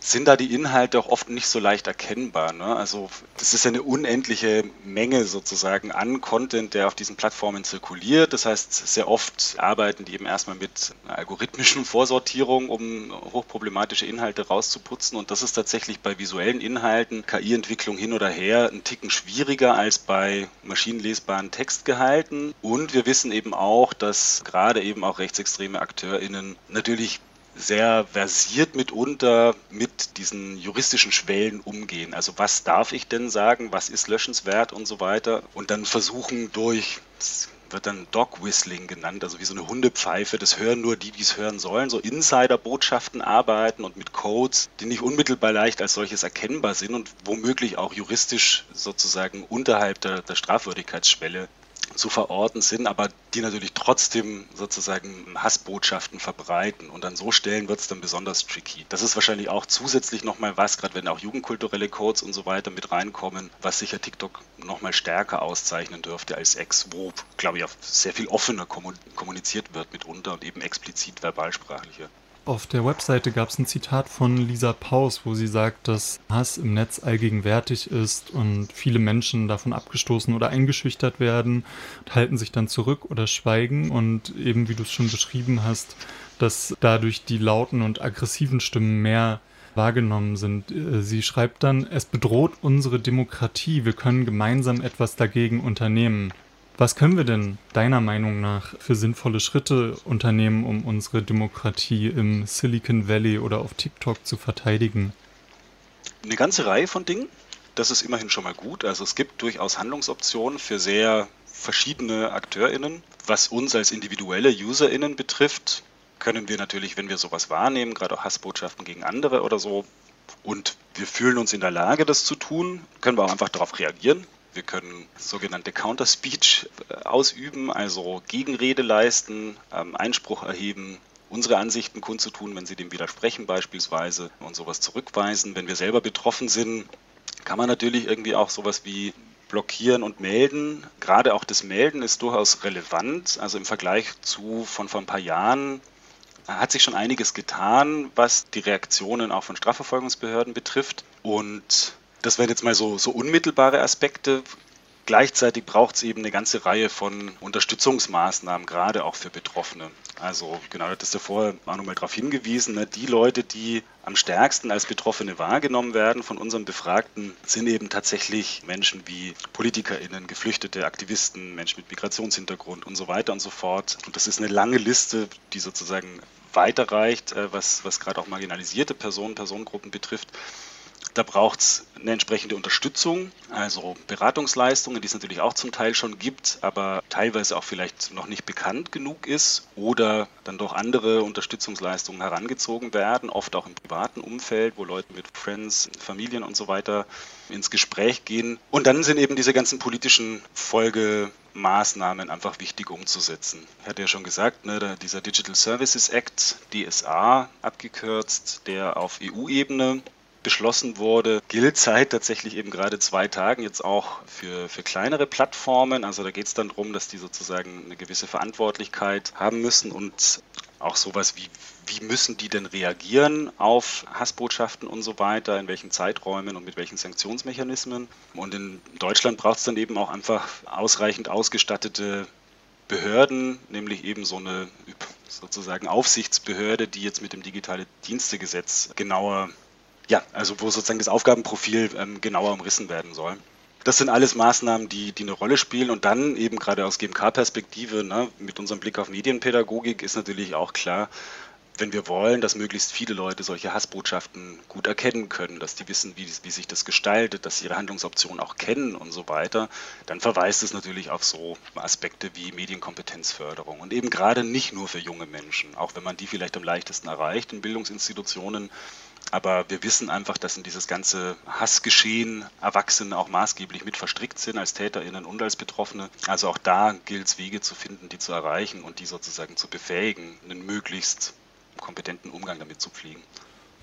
sind da die Inhalte auch oft nicht so leicht erkennbar. Ne? Also das ist eine unendliche Menge sozusagen an Content, der auf diesen Plattformen zirkuliert. Das heißt, sehr oft arbeiten die eben erstmal mit einer algorithmischen Vorsortierung, um hochproblematische Inhalte rauszuputzen. Und das ist tatsächlich bei visuellen Inhalten, KI-Entwicklung hin oder her, ein Ticken schwieriger als bei maschinenlesbaren Textgehalten. Und wir wissen eben auch, dass gerade eben auch rechtsextreme AkteurInnen natürlich sehr versiert mitunter mit diesen juristischen Schwellen umgehen. Also was darf ich denn sagen, was ist löschenswert und so weiter. Und dann versuchen durch, das wird dann Dog Whistling genannt, also wie so eine Hundepfeife, das hören nur die, die es hören sollen, so Insider-Botschaften arbeiten und mit Codes, die nicht unmittelbar leicht als solches erkennbar sind und womöglich auch juristisch sozusagen unterhalb der, der Strafwürdigkeitsschwelle zu verorten sind, aber die natürlich trotzdem sozusagen Hassbotschaften verbreiten. Und an so Stellen wird es dann besonders tricky. Das ist wahrscheinlich auch zusätzlich nochmal was, gerade wenn auch jugendkulturelle Codes und so weiter mit reinkommen, was sicher TikTok nochmal stärker auszeichnen dürfte als Ex, wo, glaube ich, auch sehr viel offener kommuniziert wird mitunter und eben explizit verbalsprachlicher. Auf der Webseite gab es ein Zitat von Lisa Paus, wo sie sagt, dass Hass im Netz allgegenwärtig ist und viele Menschen davon abgestoßen oder eingeschüchtert werden, halten sich dann zurück oder schweigen und eben wie du es schon beschrieben hast, dass dadurch die lauten und aggressiven Stimmen mehr wahrgenommen sind. Äh, sie schreibt dann, es bedroht unsere Demokratie, wir können gemeinsam etwas dagegen unternehmen. Was können wir denn deiner Meinung nach für sinnvolle Schritte unternehmen, um unsere Demokratie im Silicon Valley oder auf TikTok zu verteidigen? Eine ganze Reihe von Dingen. Das ist immerhin schon mal gut. Also es gibt durchaus Handlungsoptionen für sehr verschiedene AkteurInnen. Was uns als individuelle UserInnen betrifft, können wir natürlich, wenn wir sowas wahrnehmen, gerade auch Hassbotschaften gegen andere oder so, und wir fühlen uns in der Lage, das zu tun, können wir auch einfach darauf reagieren. Wir können sogenannte Counter-Speech äh, ausüben, also Gegenrede leisten, ähm, Einspruch erheben, unsere Ansichten kundzutun, wenn sie dem widersprechen beispielsweise und sowas zurückweisen. Wenn wir selber betroffen sind, kann man natürlich irgendwie auch sowas wie blockieren und melden. Gerade auch das Melden ist durchaus relevant. Also im Vergleich zu von vor ein paar Jahren hat sich schon einiges getan, was die Reaktionen auch von Strafverfolgungsbehörden betrifft. Und das wären jetzt mal so, so unmittelbare Aspekte. Gleichzeitig braucht es eben eine ganze Reihe von Unterstützungsmaßnahmen, gerade auch für Betroffene. Also genau, das ist ja vorher auch nochmal darauf hingewiesen, ne? die Leute, die am stärksten als Betroffene wahrgenommen werden von unseren Befragten, sind eben tatsächlich Menschen wie PolitikerInnen, Geflüchtete, Aktivisten, Menschen mit Migrationshintergrund und so weiter und so fort. Und das ist eine lange Liste, die sozusagen weiterreicht, äh, was, was gerade auch marginalisierte Personen, Personengruppen betrifft. Da braucht es eine entsprechende Unterstützung, also Beratungsleistungen, die es natürlich auch zum Teil schon gibt, aber teilweise auch vielleicht noch nicht bekannt genug ist oder dann doch andere Unterstützungsleistungen herangezogen werden, oft auch im privaten Umfeld, wo Leute mit Friends, Familien und so weiter ins Gespräch gehen. Und dann sind eben diese ganzen politischen Folgemaßnahmen einfach wichtig umzusetzen. Ich hatte ja schon gesagt, ne, dieser Digital Services Act, DSA abgekürzt, der auf EU-Ebene beschlossen wurde, gilt seit tatsächlich eben gerade zwei Tagen jetzt auch für, für kleinere Plattformen. Also da geht es dann darum, dass die sozusagen eine gewisse Verantwortlichkeit haben müssen und auch sowas wie, wie müssen die denn reagieren auf Hassbotschaften und so weiter, in welchen Zeiträumen und mit welchen Sanktionsmechanismen. Und in Deutschland braucht es dann eben auch einfach ausreichend ausgestattete Behörden, nämlich eben so eine sozusagen Aufsichtsbehörde, die jetzt mit dem Digitale Dienstegesetz genauer ja, also wo sozusagen das Aufgabenprofil ähm, genauer umrissen werden soll. Das sind alles Maßnahmen, die, die eine Rolle spielen. Und dann eben gerade aus GMK-Perspektive, ne, mit unserem Blick auf Medienpädagogik, ist natürlich auch klar, wenn wir wollen, dass möglichst viele Leute solche Hassbotschaften gut erkennen können, dass die wissen, wie, wie sich das gestaltet, dass sie ihre Handlungsoptionen auch kennen und so weiter, dann verweist es natürlich auf so Aspekte wie Medienkompetenzförderung. Und eben gerade nicht nur für junge Menschen, auch wenn man die vielleicht am leichtesten erreicht in Bildungsinstitutionen, aber wir wissen einfach, dass in dieses ganze Hassgeschehen Erwachsene auch maßgeblich mit verstrickt sind, als TäterInnen und als Betroffene. Also auch da gilt es, Wege zu finden, die zu erreichen und die sozusagen zu befähigen, einen möglichst kompetenten Umgang damit zu pflegen.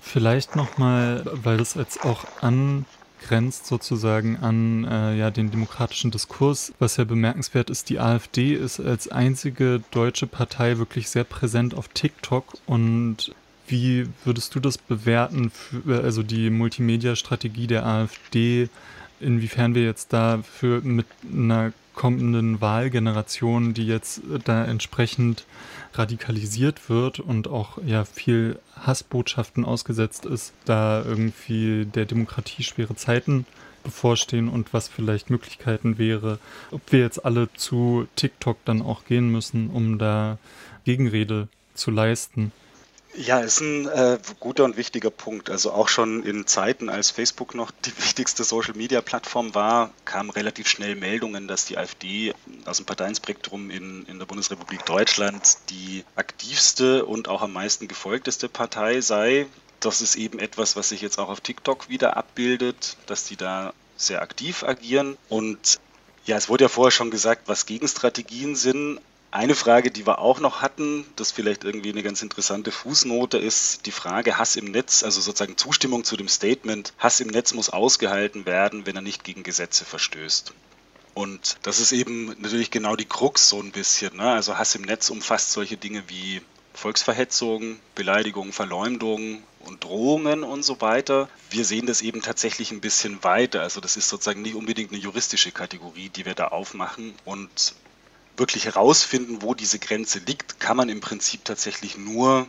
Vielleicht nochmal, weil das jetzt auch angrenzt sozusagen an äh, ja, den demokratischen Diskurs. Was ja bemerkenswert ist, die AfD ist als einzige deutsche Partei wirklich sehr präsent auf TikTok und wie würdest du das bewerten, für, also die Multimedia-Strategie der AfD, inwiefern wir jetzt dafür mit einer kommenden Wahlgeneration, die jetzt da entsprechend radikalisiert wird und auch ja viel Hassbotschaften ausgesetzt ist, da irgendwie der Demokratie schwere Zeiten bevorstehen und was vielleicht Möglichkeiten wäre, ob wir jetzt alle zu TikTok dann auch gehen müssen, um da Gegenrede zu leisten. Ja, ist ein äh, guter und wichtiger Punkt. Also auch schon in Zeiten, als Facebook noch die wichtigste Social-Media-Plattform war, kamen relativ schnell Meldungen, dass die AfD aus dem Parteienspektrum in, in der Bundesrepublik Deutschland die aktivste und auch am meisten gefolgteste Partei sei. Das ist eben etwas, was sich jetzt auch auf TikTok wieder abbildet, dass die da sehr aktiv agieren. Und ja, es wurde ja vorher schon gesagt, was Gegenstrategien sind. Eine Frage, die wir auch noch hatten, das vielleicht irgendwie eine ganz interessante Fußnote ist, die Frage Hass im Netz, also sozusagen Zustimmung zu dem Statement, Hass im Netz muss ausgehalten werden, wenn er nicht gegen Gesetze verstößt. Und das ist eben natürlich genau die Krux so ein bisschen. Ne? Also Hass im Netz umfasst solche Dinge wie Volksverhetzung, Beleidigung, Verleumdung und Drohungen und so weiter. Wir sehen das eben tatsächlich ein bisschen weiter. Also das ist sozusagen nicht unbedingt eine juristische Kategorie, die wir da aufmachen. Und wirklich herausfinden, wo diese Grenze liegt, kann man im Prinzip tatsächlich nur,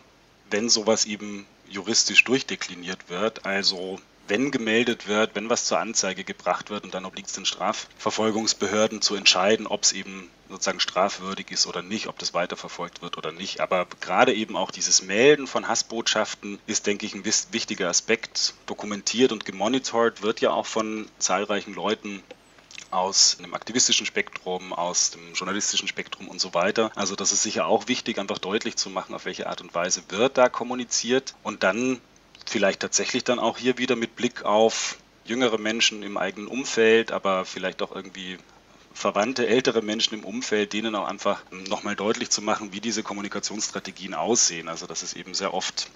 wenn sowas eben juristisch durchdekliniert wird. Also wenn gemeldet wird, wenn was zur Anzeige gebracht wird und dann obliegt es den Strafverfolgungsbehörden zu entscheiden, ob es eben sozusagen strafwürdig ist oder nicht, ob das weiterverfolgt wird oder nicht. Aber gerade eben auch dieses Melden von Hassbotschaften ist, denke ich, ein wichtiger Aspekt. Dokumentiert und gemonitort wird ja auch von zahlreichen Leuten aus einem aktivistischen Spektrum, aus dem journalistischen Spektrum und so weiter. Also das ist sicher auch wichtig, einfach deutlich zu machen, auf welche Art und Weise wird da kommuniziert und dann vielleicht tatsächlich dann auch hier wieder mit Blick auf jüngere Menschen im eigenen Umfeld, aber vielleicht auch irgendwie verwandte, ältere Menschen im Umfeld, denen auch einfach nochmal deutlich zu machen, wie diese Kommunikationsstrategien aussehen. Also dass es eben sehr oft,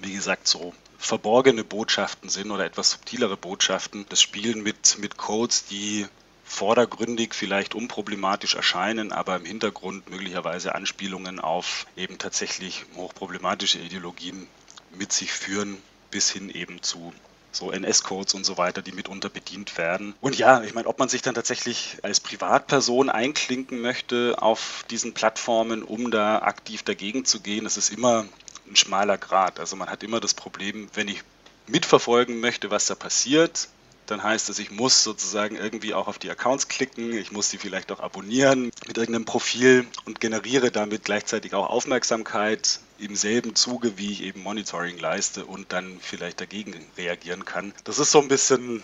wie gesagt, so verborgene Botschaften sind oder etwas subtilere Botschaften. Das Spielen mit, mit Codes, die vordergründig vielleicht unproblematisch erscheinen, aber im Hintergrund möglicherweise Anspielungen auf eben tatsächlich hochproblematische Ideologien mit sich führen, bis hin eben zu so NS-Codes und so weiter, die mitunter bedient werden. Und ja, ich meine, ob man sich dann tatsächlich als Privatperson einklinken möchte auf diesen Plattformen, um da aktiv dagegen zu gehen, das ist immer ein schmaler Grad. Also man hat immer das Problem, wenn ich mitverfolgen möchte, was da passiert, dann heißt es, ich muss sozusagen irgendwie auch auf die Accounts klicken, ich muss sie vielleicht auch abonnieren mit irgendeinem Profil und generiere damit gleichzeitig auch Aufmerksamkeit im selben Zuge, wie ich eben Monitoring leiste und dann vielleicht dagegen reagieren kann. Das ist so ein bisschen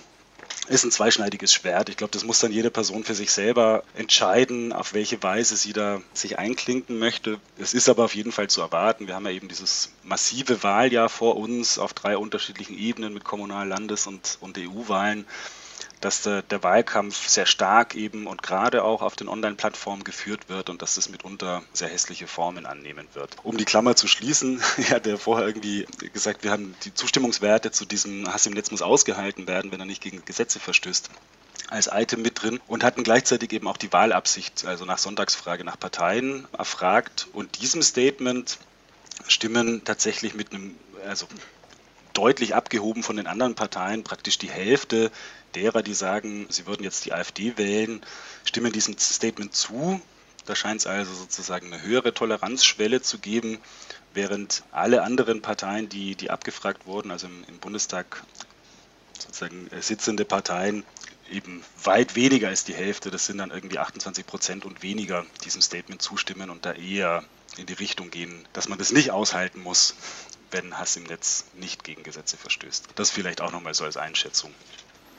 ist ein zweischneidiges Schwert. Ich glaube, das muss dann jede Person für sich selber entscheiden, auf welche Weise sie da sich einklinken möchte. Es ist aber auf jeden Fall zu erwarten. Wir haben ja eben dieses massive Wahljahr vor uns auf drei unterschiedlichen Ebenen mit Kommunal-, Landes- und, und EU-Wahlen dass der, der, Wahlkampf sehr stark eben und gerade auch auf den Online-Plattformen geführt wird und dass das mitunter sehr hässliche Formen annehmen wird. Um die Klammer zu schließen, ja vorher irgendwie gesagt, wir haben die Zustimmungswerte zu diesem Hass im Netz muss ausgehalten werden, wenn er nicht gegen Gesetze verstößt als Item mit drin und hatten gleichzeitig eben auch die Wahlabsicht, also nach Sonntagsfrage nach Parteien erfragt. Und diesem Statement stimmen tatsächlich mit einem, also deutlich abgehoben von den anderen Parteien, praktisch die Hälfte derer, die sagen, sie würden jetzt die AfD wählen, stimmen diesem Statement zu. Da scheint es also sozusagen eine höhere Toleranzschwelle zu geben, während alle anderen Parteien, die, die abgefragt wurden, also im, im Bundestag sozusagen äh, sitzende Parteien, eben weit weniger als die Hälfte, das sind dann irgendwie 28 Prozent und weniger diesem Statement zustimmen und da eher in die Richtung gehen, dass man das nicht aushalten muss, wenn Hass im Netz nicht gegen Gesetze verstößt. Das vielleicht auch nochmal so als Einschätzung.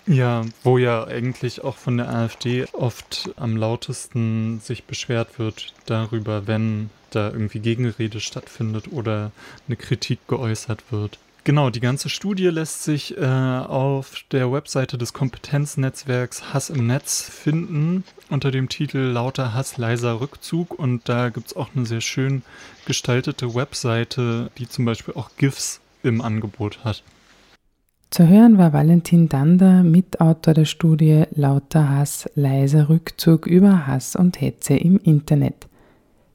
Ja, wo ja eigentlich auch von der AfD oft am lautesten sich beschwert wird darüber, wenn da irgendwie Gegenrede stattfindet oder eine Kritik geäußert wird. Genau, die ganze Studie lässt sich äh, auf der Webseite des Kompetenznetzwerks Hass im Netz finden unter dem Titel Lauter Hass, leiser Rückzug und da gibt es auch eine sehr schön gestaltete Webseite, die zum Beispiel auch GIFs im Angebot hat. Zu hören war Valentin Dander, Mitautor der Studie Lauter Hass, leiser Rückzug über Hass und Hetze im Internet.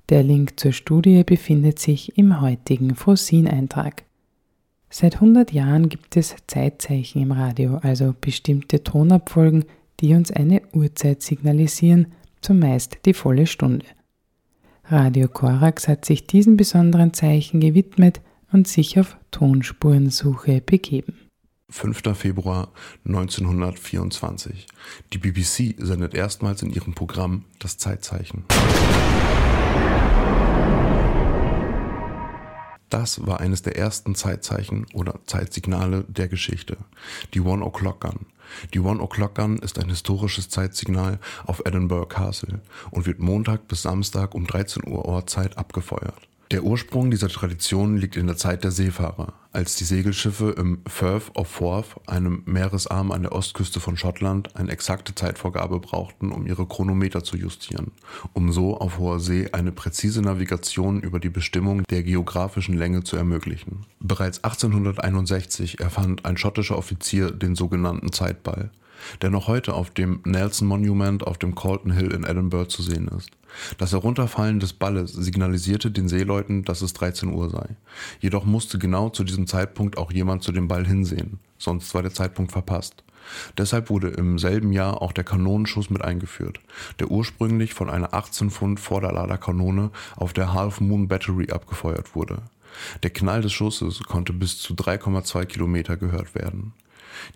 Der Link zur Studie befindet sich im heutigen Frosin-Eintrag. Seit 100 Jahren gibt es Zeitzeichen im Radio, also bestimmte Tonabfolgen, die uns eine Uhrzeit signalisieren, zumeist die volle Stunde. Radio Korax hat sich diesen besonderen Zeichen gewidmet und sich auf Tonspurensuche begeben. 5. Februar 1924. Die BBC sendet erstmals in ihrem Programm das Zeitzeichen. Das war eines der ersten Zeitzeichen oder Zeitsignale der Geschichte. Die One O'Clock Gun. Die One O'Clock Gun ist ein historisches Zeitsignal auf Edinburgh Castle und wird Montag bis Samstag um 13 Uhr Ortszeit abgefeuert. Der Ursprung dieser Tradition liegt in der Zeit der Seefahrer. als die Segelschiffe im Firth of Forth, einem Meeresarm an der Ostküste von Schottland, eine exakte Zeitvorgabe brauchten, um ihre Chronometer zu justieren, um so auf hoher See eine präzise Navigation über die Bestimmung der geografischen Länge zu ermöglichen. Bereits 1861 erfand ein schottischer Offizier den sogenannten Zeitball der noch heute auf dem Nelson Monument auf dem Colton Hill in Edinburgh zu sehen ist. Das Herunterfallen des Balles signalisierte den Seeleuten, dass es 13 Uhr sei. Jedoch musste genau zu diesem Zeitpunkt auch jemand zu dem Ball hinsehen, sonst war der Zeitpunkt verpasst. Deshalb wurde im selben Jahr auch der Kanonenschuss mit eingeführt, der ursprünglich von einer 18 Pfund Vorderladerkanone auf der Half Moon Battery abgefeuert wurde. Der Knall des Schusses konnte bis zu 3,2 Kilometer gehört werden.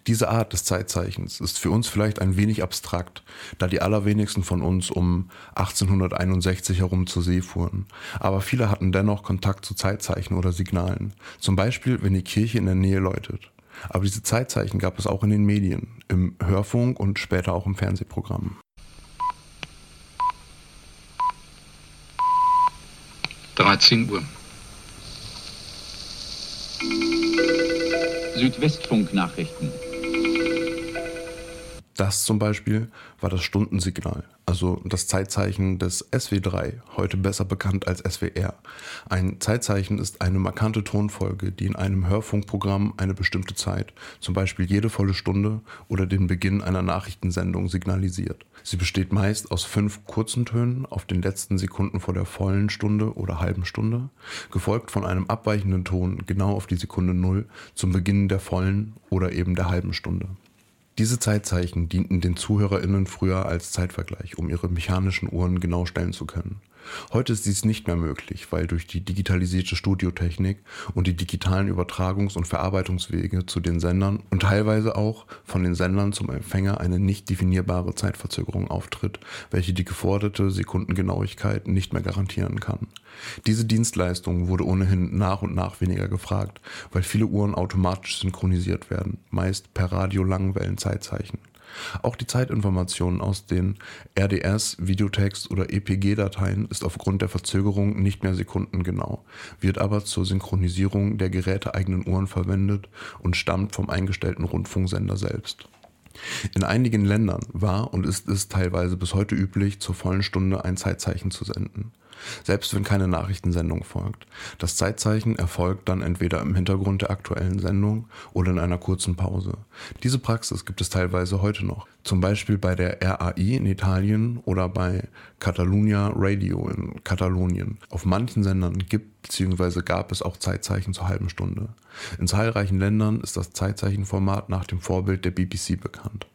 Diese Art des Zeitzeichens ist für uns vielleicht ein wenig abstrakt, da die allerwenigsten von uns um 1861 herum zur See fuhren. Aber viele hatten dennoch Kontakt zu Zeitzeichen oder Signalen. Zum Beispiel, wenn die Kirche in der Nähe läutet. Aber diese Zeitzeichen gab es auch in den Medien, im Hörfunk und später auch im Fernsehprogramm. Dreizehn Uhr. Südwestfunk-Nachrichten. Das zum Beispiel war das Stundensignal, also das Zeitzeichen des SW3, heute besser bekannt als SWR. Ein Zeitzeichen ist eine markante Tonfolge, die in einem Hörfunkprogramm eine bestimmte Zeit, zum Beispiel jede volle Stunde oder den Beginn einer Nachrichtensendung signalisiert. Sie besteht meist aus fünf kurzen Tönen auf den letzten Sekunden vor der vollen Stunde oder halben Stunde, gefolgt von einem abweichenden Ton genau auf die Sekunde Null zum Beginn der vollen oder eben der halben Stunde. Diese Zeitzeichen dienten den ZuhörerInnen früher als Zeitvergleich, um ihre mechanischen Uhren genau stellen zu können. Heute ist dies nicht mehr möglich, weil durch die digitalisierte Studiotechnik und die digitalen Übertragungs- und Verarbeitungswege zu den Sendern und teilweise auch von den Sendern zum Empfänger eine nicht definierbare Zeitverzögerung auftritt, welche die geforderte Sekundengenauigkeit nicht mehr garantieren kann. Diese Dienstleistung wurde ohnehin nach und nach weniger gefragt, weil viele Uhren automatisch synchronisiert werden, meist per Radio-Langwellen-Zeitzeichen. Auch die Zeitinformation aus den RDS, Videotext oder EPG-Dateien ist aufgrund der Verzögerung nicht mehr sekundengenau, wird aber zur Synchronisierung der geräteeigenen Uhren verwendet und stammt vom eingestellten Rundfunksender selbst. In einigen Ländern war und ist es teilweise bis heute üblich, zur vollen Stunde ein Zeitzeichen zu senden selbst wenn keine Nachrichtensendung folgt. Das Zeitzeichen erfolgt dann entweder im Hintergrund der aktuellen Sendung oder in einer kurzen Pause. Diese Praxis gibt es teilweise heute noch, zum Beispiel bei der RAI in Italien oder bei Catalunya Radio in Katalonien. Auf manchen Sendern gibt bzw. gab es auch Zeitzeichen zur halben Stunde. In zahlreichen Ländern ist das Zeitzeichenformat nach dem Vorbild der BBC bekannt.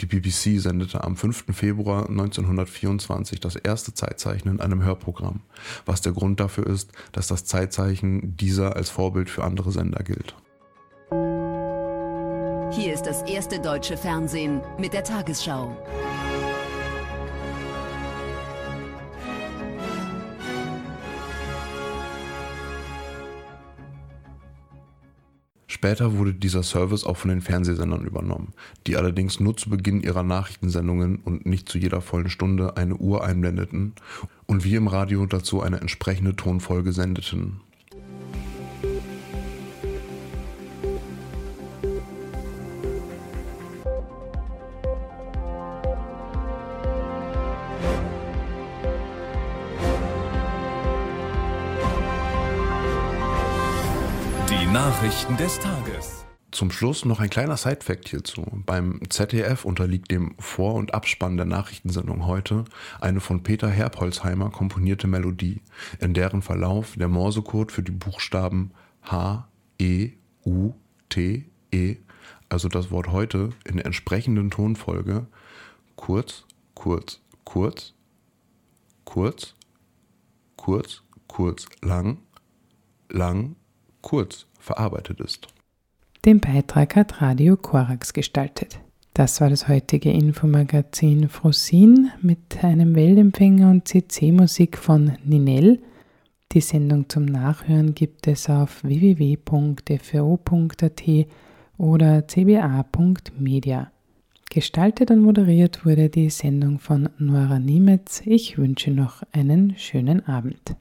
Die BBC sendete am 5. Februar 1924 das erste Zeitzeichen in einem Hörprogramm, was der Grund dafür ist, dass das Zeitzeichen dieser als Vorbild für andere Sender gilt. Hier ist das erste deutsche Fernsehen mit der Tagesschau. Später wurde dieser Service auch von den Fernsehsendern übernommen, die allerdings nur zu Beginn ihrer Nachrichtensendungen und nicht zu jeder vollen Stunde eine Uhr einblendeten und wie im Radio dazu eine entsprechende Tonfolge sendeten. Nachrichten des Tages. Zum Schluss noch ein kleiner Sidefact hierzu. Beim ZDF unterliegt dem Vor- und Abspann der Nachrichtensendung heute eine von Peter Herbholzheimer komponierte Melodie, in deren Verlauf der Morsecode für die Buchstaben H, E, U, T, E, also das Wort heute, in der entsprechenden Tonfolge kurz, kurz, kurz, kurz, kurz, kurz, lang, lang, kurz verarbeitet ist. Den Beitrag hat Radio Korax gestaltet. Das war das heutige Infomagazin Frosin mit einem Weltempfänger und CC-Musik von Ninel. Die Sendung zum Nachhören gibt es auf www.fro.at oder cba.media. Gestaltet und moderiert wurde die Sendung von Nora Niemetz. Ich wünsche noch einen schönen Abend.